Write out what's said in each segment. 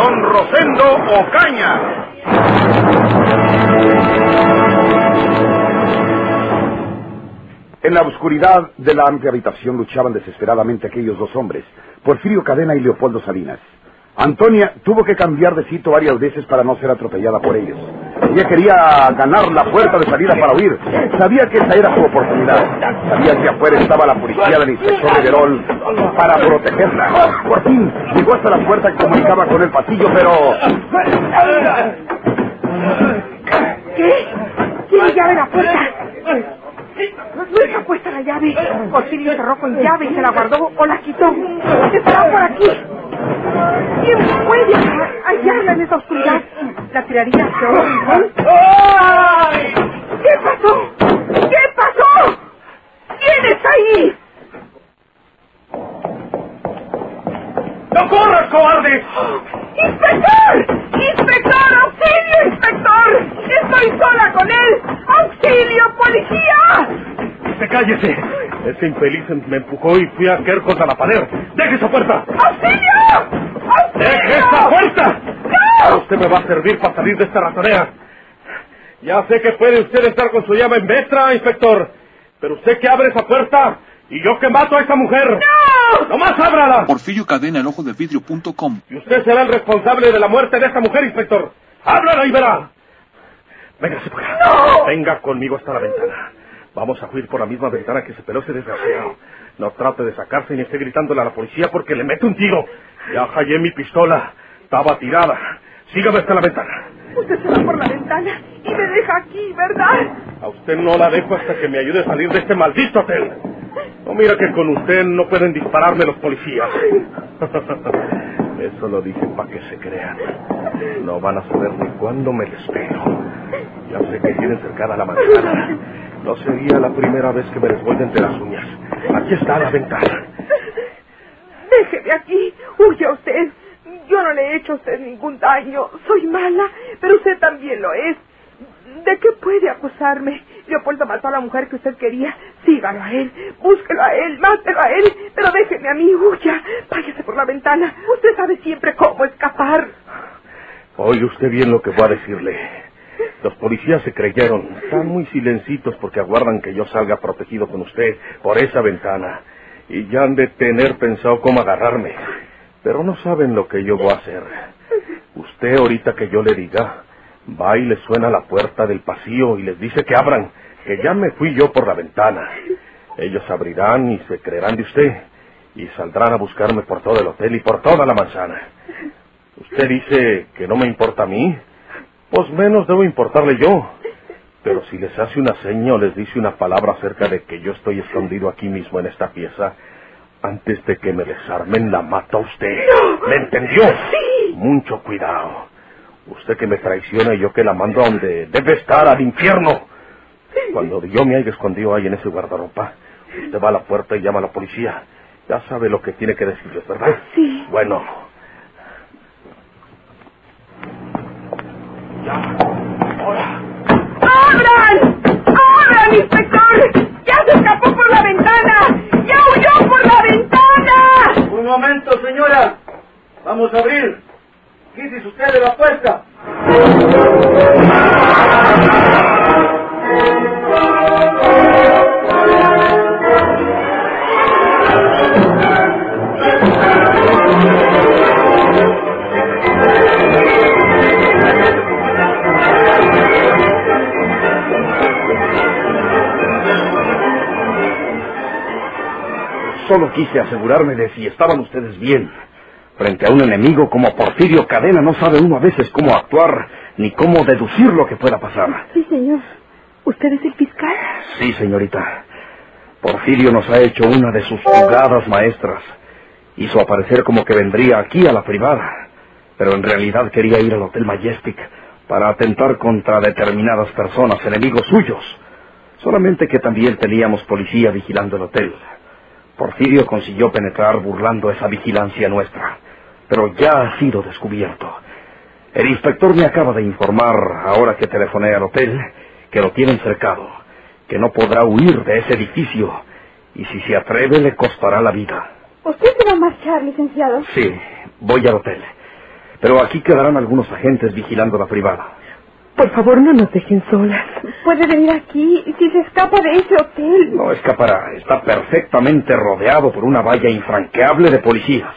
Don Rosendo Ocaña. En la oscuridad de la amplia habitación luchaban desesperadamente aquellos dos hombres, Porfirio Cadena y Leopoldo Salinas. Antonia tuvo que cambiar de sitio varias veces para no ser atropellada por ellos. Ella quería ganar la puerta de salida para huir. Sabía que esa era su oportunidad. Sabía que afuera estaba la policía del inspector Riverol para protegerla. Por fin llegó hasta la puerta que comunicaba con el pasillo, pero... ¿Qué? ¿Tiene llave la puerta? No está puesta la llave. Porfirio cerró con llave y se la guardó o la quitó. Está por aquí. ¿Quién puede hallarla en esa oscuridad? ¿La tiraría ¡Ay! ¿Qué pasó? ¿Qué pasó? ¿Quién está ahí? ¡No corras, cobarde! ¡Inspector! ¡Inspector! ¡Auxilio, inspector! ¡Estoy sola con él! ¡Auxilio, policía! ¡Se cállese! Ese infeliz me empujó y fui a caer contra la pared. ¡Deje esa puerta! ¡Auxilio! ¡Auxilio! ¡Deje esa puerta! Usted me va a servir para salir de esta ratonera. Ya sé que puede usted estar con su llave en Vestra, inspector. Pero usted que abre esa puerta y yo que mato a esa mujer. ¡No! ¡Nomás ábrala! Porfirio Cadena, el ojo de vidrio.com. Y usted será el responsable de la muerte de esta mujer, inspector. ¡Ábrala y verá! Véngase por acá. ¡No! Venga conmigo hasta la ventana. Vamos a huir por la misma ventana que se peló ese desgraciado. No trate de sacarse ni esté gritándole a la policía porque le meto un tiro. Ya hallé mi pistola. Estaba tirada. Sígame hasta la ventana. Usted se va por la ventana y me deja aquí, ¿verdad? A usted no la dejo hasta que me ayude a salir de este maldito hotel. No mira que con usted no pueden dispararme los policías. Eso lo dije para que se crean. No van a saber ni cuándo me les pego. Ya sé que tienen cercada la manzana. No sería la primera vez que me les voy de entre las uñas. Aquí está la ventana. Déjeme aquí. Huya usted. Yo no hecho usted ningún daño. Soy mala, pero usted también lo es. ¿De qué puede acusarme? Leopoldo mató a la mujer que usted quería. Sígalo a él, búsquelo a él, mátelo a él, pero déjeme a mí, huya. Váyase por la ventana. Usted sabe siempre cómo escapar. Oye usted bien lo que voy a decirle. Los policías se creyeron. Están muy silencitos porque aguardan que yo salga protegido con usted por esa ventana. Y ya han de tener pensado cómo agarrarme. Pero no saben lo que yo voy a hacer. Usted ahorita que yo le diga, va y le suena la puerta del pasillo y les dice que abran, que ya me fui yo por la ventana. Ellos abrirán y se creerán de usted y saldrán a buscarme por todo el hotel y por toda la manzana. Usted dice que no me importa a mí, pues menos debo importarle yo. Pero si les hace una seña o les dice una palabra acerca de que yo estoy escondido aquí mismo en esta pieza, antes de que me desarmen la mata usted. ¿Me entendió? Sí. Mucho cuidado. Usted que me traiciona y yo que la mando a donde debe estar, al infierno. Cuando yo me haya escondido ahí en ese guardarropa, usted va a la puerta y llama a la policía. Ya sabe lo que tiene que decirles, ¿verdad? Sí. Bueno. Ya. Ahora. ¡Abran! ¡Abran, inspector! ¡Ya se escapó por la ventana! ¡Ya huyó por la ventana! Un momento, señora. Vamos a abrir. Quítese usted de la puerta. Solo quise asegurarme de si estaban ustedes bien. Frente a un enemigo como Porfirio Cadena no sabe uno a veces cómo actuar ni cómo deducir lo que pueda pasar. Sí, señor. ¿Usted es el fiscal? Sí, señorita. Porfirio nos ha hecho una de sus jugadas maestras. Hizo aparecer como que vendría aquí a la privada. pero en realidad quería ir al Hotel Majestic para atentar contra determinadas personas, enemigos suyos. Solamente que también teníamos policía vigilando el hotel. Porfirio consiguió penetrar burlando esa vigilancia nuestra, pero ya ha sido descubierto. El inspector me acaba de informar, ahora que telefoné al hotel, que lo tienen cercado, que no podrá huir de ese edificio, y si se atreve le costará la vida. ¿Usted se va a marchar, licenciado? Sí, voy al hotel. Pero aquí quedarán algunos agentes vigilando la privada. Por favor, no nos dejen solas. Puede venir aquí si se escapa de ese hotel. No escapará. Está perfectamente rodeado por una valla infranqueable de policías.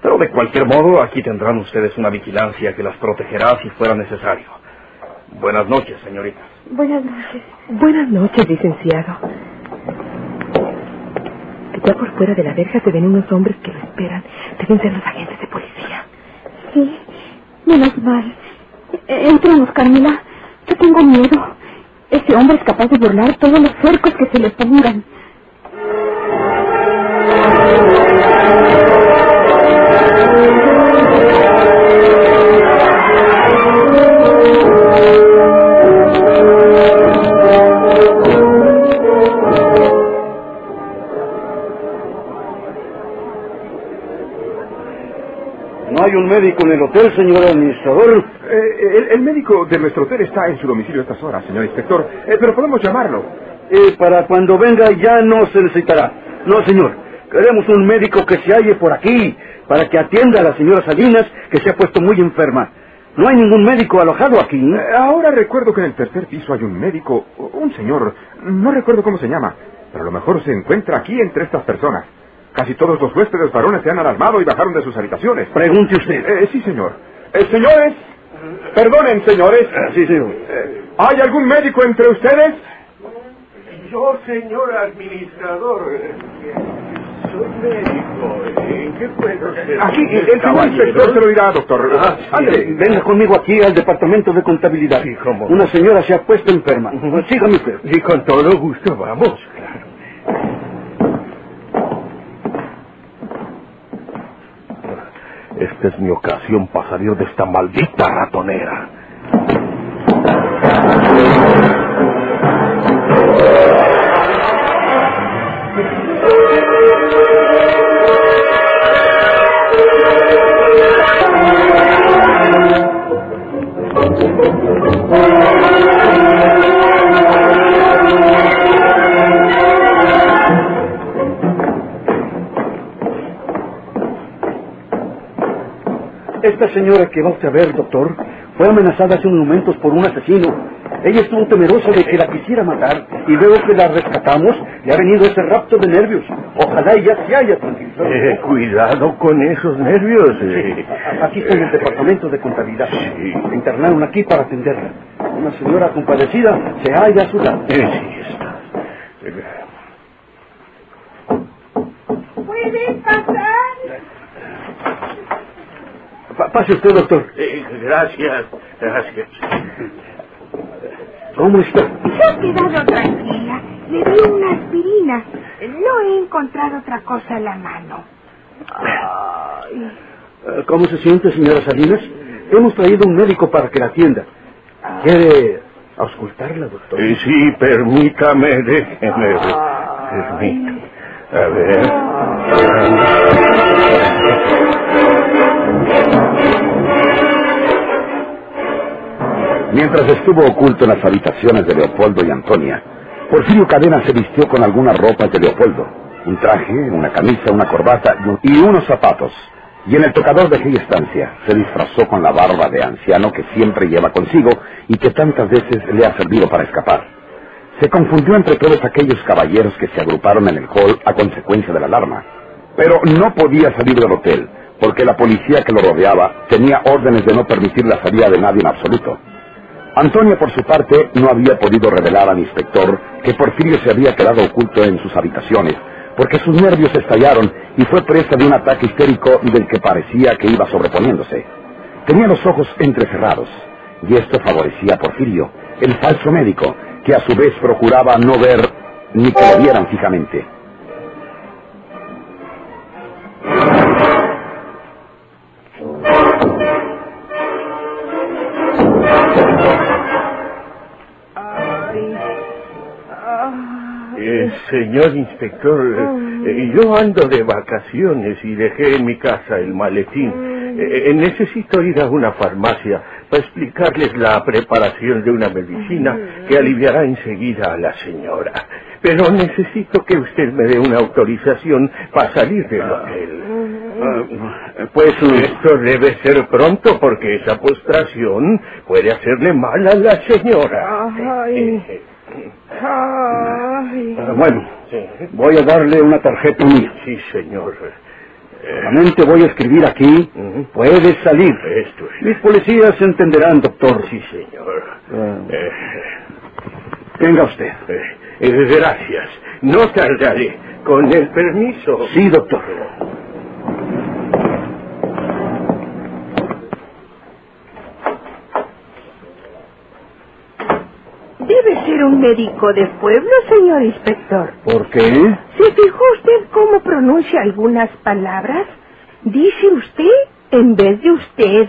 Pero de cualquier modo, aquí tendrán ustedes una vigilancia que las protegerá si fuera necesario. Buenas noches, señoritas. Buenas noches. Buenas noches, licenciado. Ya por fuera de la verja se ven unos hombres que lo esperan. Deben ser los agentes de policía. Sí, menos mal. Eh, Entremos, Carmela. Yo tengo miedo. Ese hombre es capaz de burlar todos los cercos que se le pongan. No hay un médico en el hotel, señor administrador. Eh, el, el médico de nuestro hotel está en su domicilio a estas horas, señor inspector. Eh, pero podemos llamarlo. Eh, para cuando venga ya no se necesitará. No, señor. Queremos un médico que se halle por aquí para que atienda a la señora Salinas, que se ha puesto muy enferma. No hay ningún médico alojado aquí. Eh, ahora recuerdo que en el tercer piso hay un médico, un señor, no recuerdo cómo se llama, pero a lo mejor se encuentra aquí entre estas personas. Casi todos los huéspedes varones se han alarmado y bajaron de sus habitaciones. Pregunte usted. Eh, sí, señor. Eh, señores, perdonen, señores. sí, señor. ¿Hay algún médico entre ustedes? Yo, señor administrador, soy médico. ¿En qué puedo ser? Aquí, el señor inspector se lo dirá, doctor. Ah, sí. Ándele. Venga conmigo aquí al departamento de contabilidad. Sí, cómo. Una señora se ha puesto enferma. Sígame usted. Y con todo gusto, vamos. Esta es mi ocasión para salir de esta maldita ratonera. Esta señora que va usted a ver, doctor, fue amenazada hace unos momentos por un asesino. Ella estuvo temerosa de que la quisiera matar y luego que la rescatamos le ha venido ese rapto de nervios. Ojalá ella se haya tranquilizado. Eh, cuidado con esos nervios. eh. Aquí está en el departamento de contabilidad. Sí. Me internaron aquí para atenderla. Una señora compadecida se halla a su lado. Eh, sí, está. ¿Puede pasar? Pa- pase usted, doctor. Eh, gracias, gracias. ¿Cómo está? Se ha quedado tranquila. Le di una aspirina. No he encontrado otra cosa en la mano. Eh, ¿Cómo se siente, señora Salinas? Hemos traído un médico para que la atienda. ¿Quiere auscultarla, doctor? Eh, sí, permítame, déjeme. Permítame. A ver. Mientras estuvo oculto en las habitaciones de Leopoldo y Antonia, Porfirio Cadena se vistió con algunas ropas de Leopoldo, un traje, una camisa, una corbata y un- y unos zapatos. Y en el tocador de aquella estancia se disfrazó con la barba de anciano que siempre lleva consigo y que tantas veces le ha servido para escapar. Se confundió entre todos aquellos caballeros que se agruparon en el hall a consecuencia de la alarma. Pero no podía salir del hotel, porque la policía que lo rodeaba tenía órdenes de no permitir la salida de nadie en absoluto. Antonia, por su parte, no había podido revelar al inspector que Porfirio se había quedado oculto en sus habitaciones, porque sus nervios estallaron y fue presa de un ataque histérico del que parecía que iba sobreponiéndose. Tenía los ojos entrecerrados, y esto favorecía a Porfirio, el falso médico, que a su vez procuraba no ver ni que lo vieran fijamente. Señor inspector, eh, yo ando de vacaciones y dejé en mi casa el maletín. Eh, eh, necesito ir a una farmacia para explicarles la preparación de una medicina que aliviará enseguida a la señora. Pero necesito que usted me dé una autorización para salir del hotel. Ah, pues Esto debe ser pronto porque esa postración puede hacerle mal a la señora. Ay. Ay. ah, bueno, voy a darle una tarjeta mía. Sí, señor. Solamente voy a escribir aquí. Ujú. Puedes salir. Esto es. Mis policías entenderán, doctor. Sí, señor. Ah, Eh, Tenga usted. eh, eh, gracias. No tardaré. Con el permiso. Sí, doctor. Debe ser un médico de pueblo, señor inspector. ¿Por qué? ¿Se fijó usted cómo pronuncia algunas palabras? Dice usted en vez de usted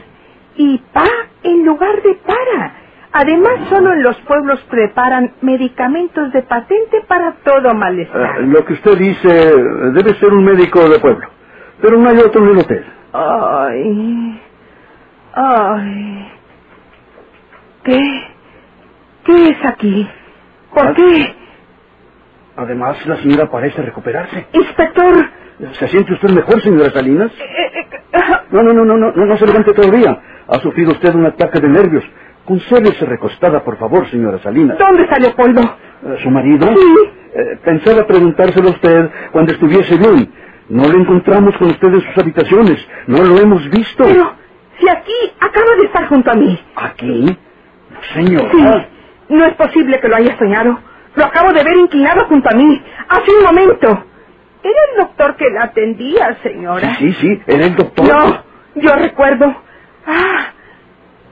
y pa en lugar de para. Además, solo en los pueblos preparan medicamentos de patente para todo malestar. lo que usted dice debe ser un médico de pueblo. Pero no hay otro en el hotel. Ay. Ay. ¿Qué? ¿Qué es aquí? ¿Por qué? Además, la señora parece recuperarse. Inspector. ¿Se siente usted mejor, señora Salinas? eh, eh, ah, No, no, no, no, no, no, se levante todavía. Ha sufrido usted un ataque de nervios. Consérvese recostada, por favor, señora Salinas. ¿Dónde está Leopoldo? Eh, ¿Su marido? Sí. Eh, pensaba preguntárselo a usted cuando estuviese bien. No lo encontramos con usted en sus habitaciones. No lo hemos visto. Pero, si aquí acaba de estar junto a mí. ¿Aquí? Señora. Sí. No es posible que lo haya soñado. Lo acabo de ver inclinado junto a mí. Hace un momento. Era el doctor que la atendía, señora. Sí, sí, era el doctor. No, yo recuerdo. Ah,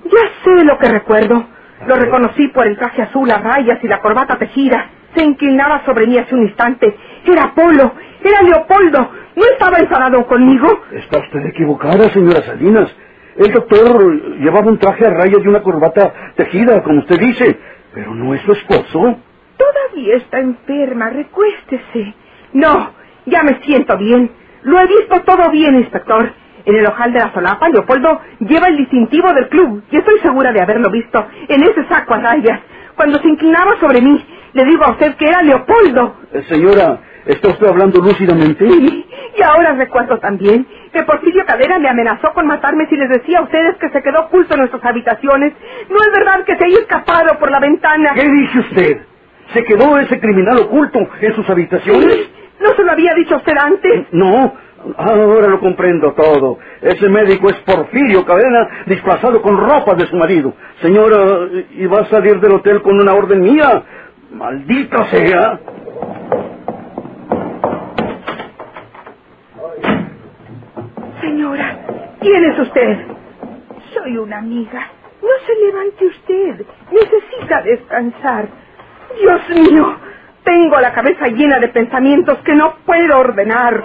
ya sé lo que recuerdo. Lo reconocí por el traje azul a rayas y la corbata tejida. Se inclinaba sobre mí hace un instante. Era Apolo, era Leopoldo. ¿No estaba enfadado conmigo? Está usted equivocada, señora Salinas. El doctor llevaba un traje a rayas y una corbata tejida, como usted dice. Pero no es su esposo. Todavía está enferma, recuéstese. No, ya me siento bien. Lo he visto todo bien, inspector. En el ojal de la solapa, Leopoldo lleva el distintivo del club y estoy segura de haberlo visto en ese saco a rayas. Cuando se inclinaba sobre mí, le digo a usted que era Leopoldo. Eh, señora, ¿está usted hablando lúcidamente? Sí, y ahora recuerdo también que Porfirio Cadera me amenazó con matarme si les decía a ustedes que se quedó oculto en nuestras habitaciones. No es verdad que se haya escapado por la ventana. ¿Qué dice usted? ¿Se quedó ese criminal oculto en sus habitaciones? ¿No se lo había dicho usted antes? No, ahora lo comprendo todo. Ese médico es Porfirio Cadena, disfrazado con ropa de su marido. Señora, ¿y va a salir del hotel con una orden mía? Maldita sea. Señora, ¿quién es usted? Soy una amiga. No se levante usted. Necesita descansar. Dios mío, tengo la cabeza llena de pensamientos que no puedo ordenar.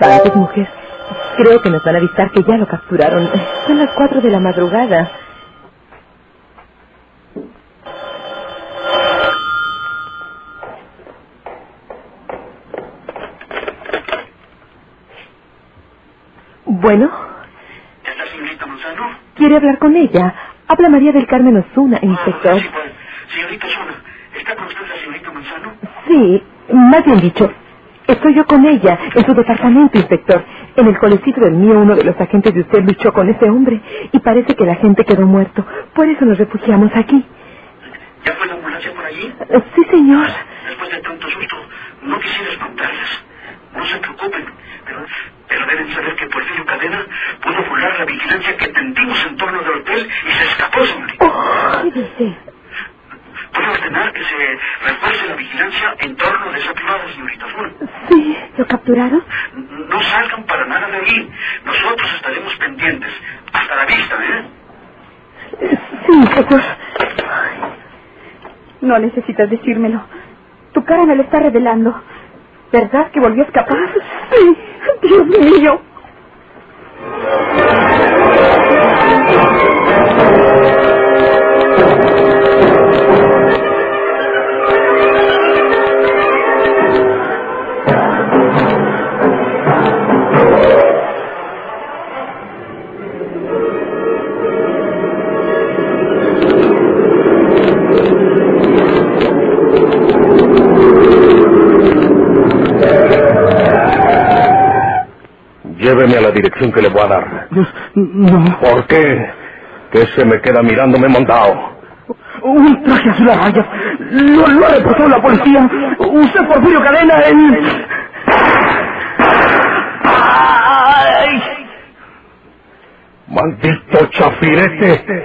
instantes, mujer. Creo que nos van a avisar que ya lo capturaron. Son las cuatro de la madrugada. Bueno. ¿Está señorita Manzano? Quiere hablar con ella. Habla María del Carmen Osuna, ah, inspector. Ah, sí, pues. Señorita Osuna, ¿está con usted la señorita Manzano? Sí, más bien dicho, estoy yo con ella, en su departamento, inspector. En el colecito del mío, uno de los agentes de usted luchó con ese hombre y parece que la gente quedó muerto. Por eso nos refugiamos aquí. ¿Ya fue la ambulancia por allí? Eh, Sí, señor. Después de tanto susto, no quisiera espantarlas. No se preocupen, pero, pero deben saber que Porfirio Cadena pudo burlar la vigilancia que tendimos en torno del hotel y se escapó, señorita. ¿Qué dice? Puedo ordenar que se refuerce la vigilancia en torno de esa privada, señorita Osuna. No salgan para nada de ahí. Nosotros estaremos pendientes. Hasta la vista, ¿eh? Sí, inspector. No necesitas decírmelo. Tu cara me lo está revelando. ¿Verdad que volvió a escapar? Sí. Dios mío. Lléveme a la dirección que le voy a dar. No. ¿Por qué? Que se me queda mirándome montado. Un traje azul a rayas. Lo, lo ha reportado la policía. Usted, Porfirio Cadena, en... ¡Ay! ¡Maldito chafirete!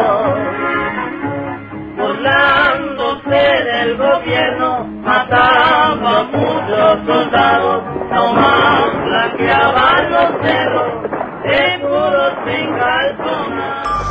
burlándose del gobierno, mataba muchos soldados, nomás blanqueaban los cerros, seguros sin calzonar.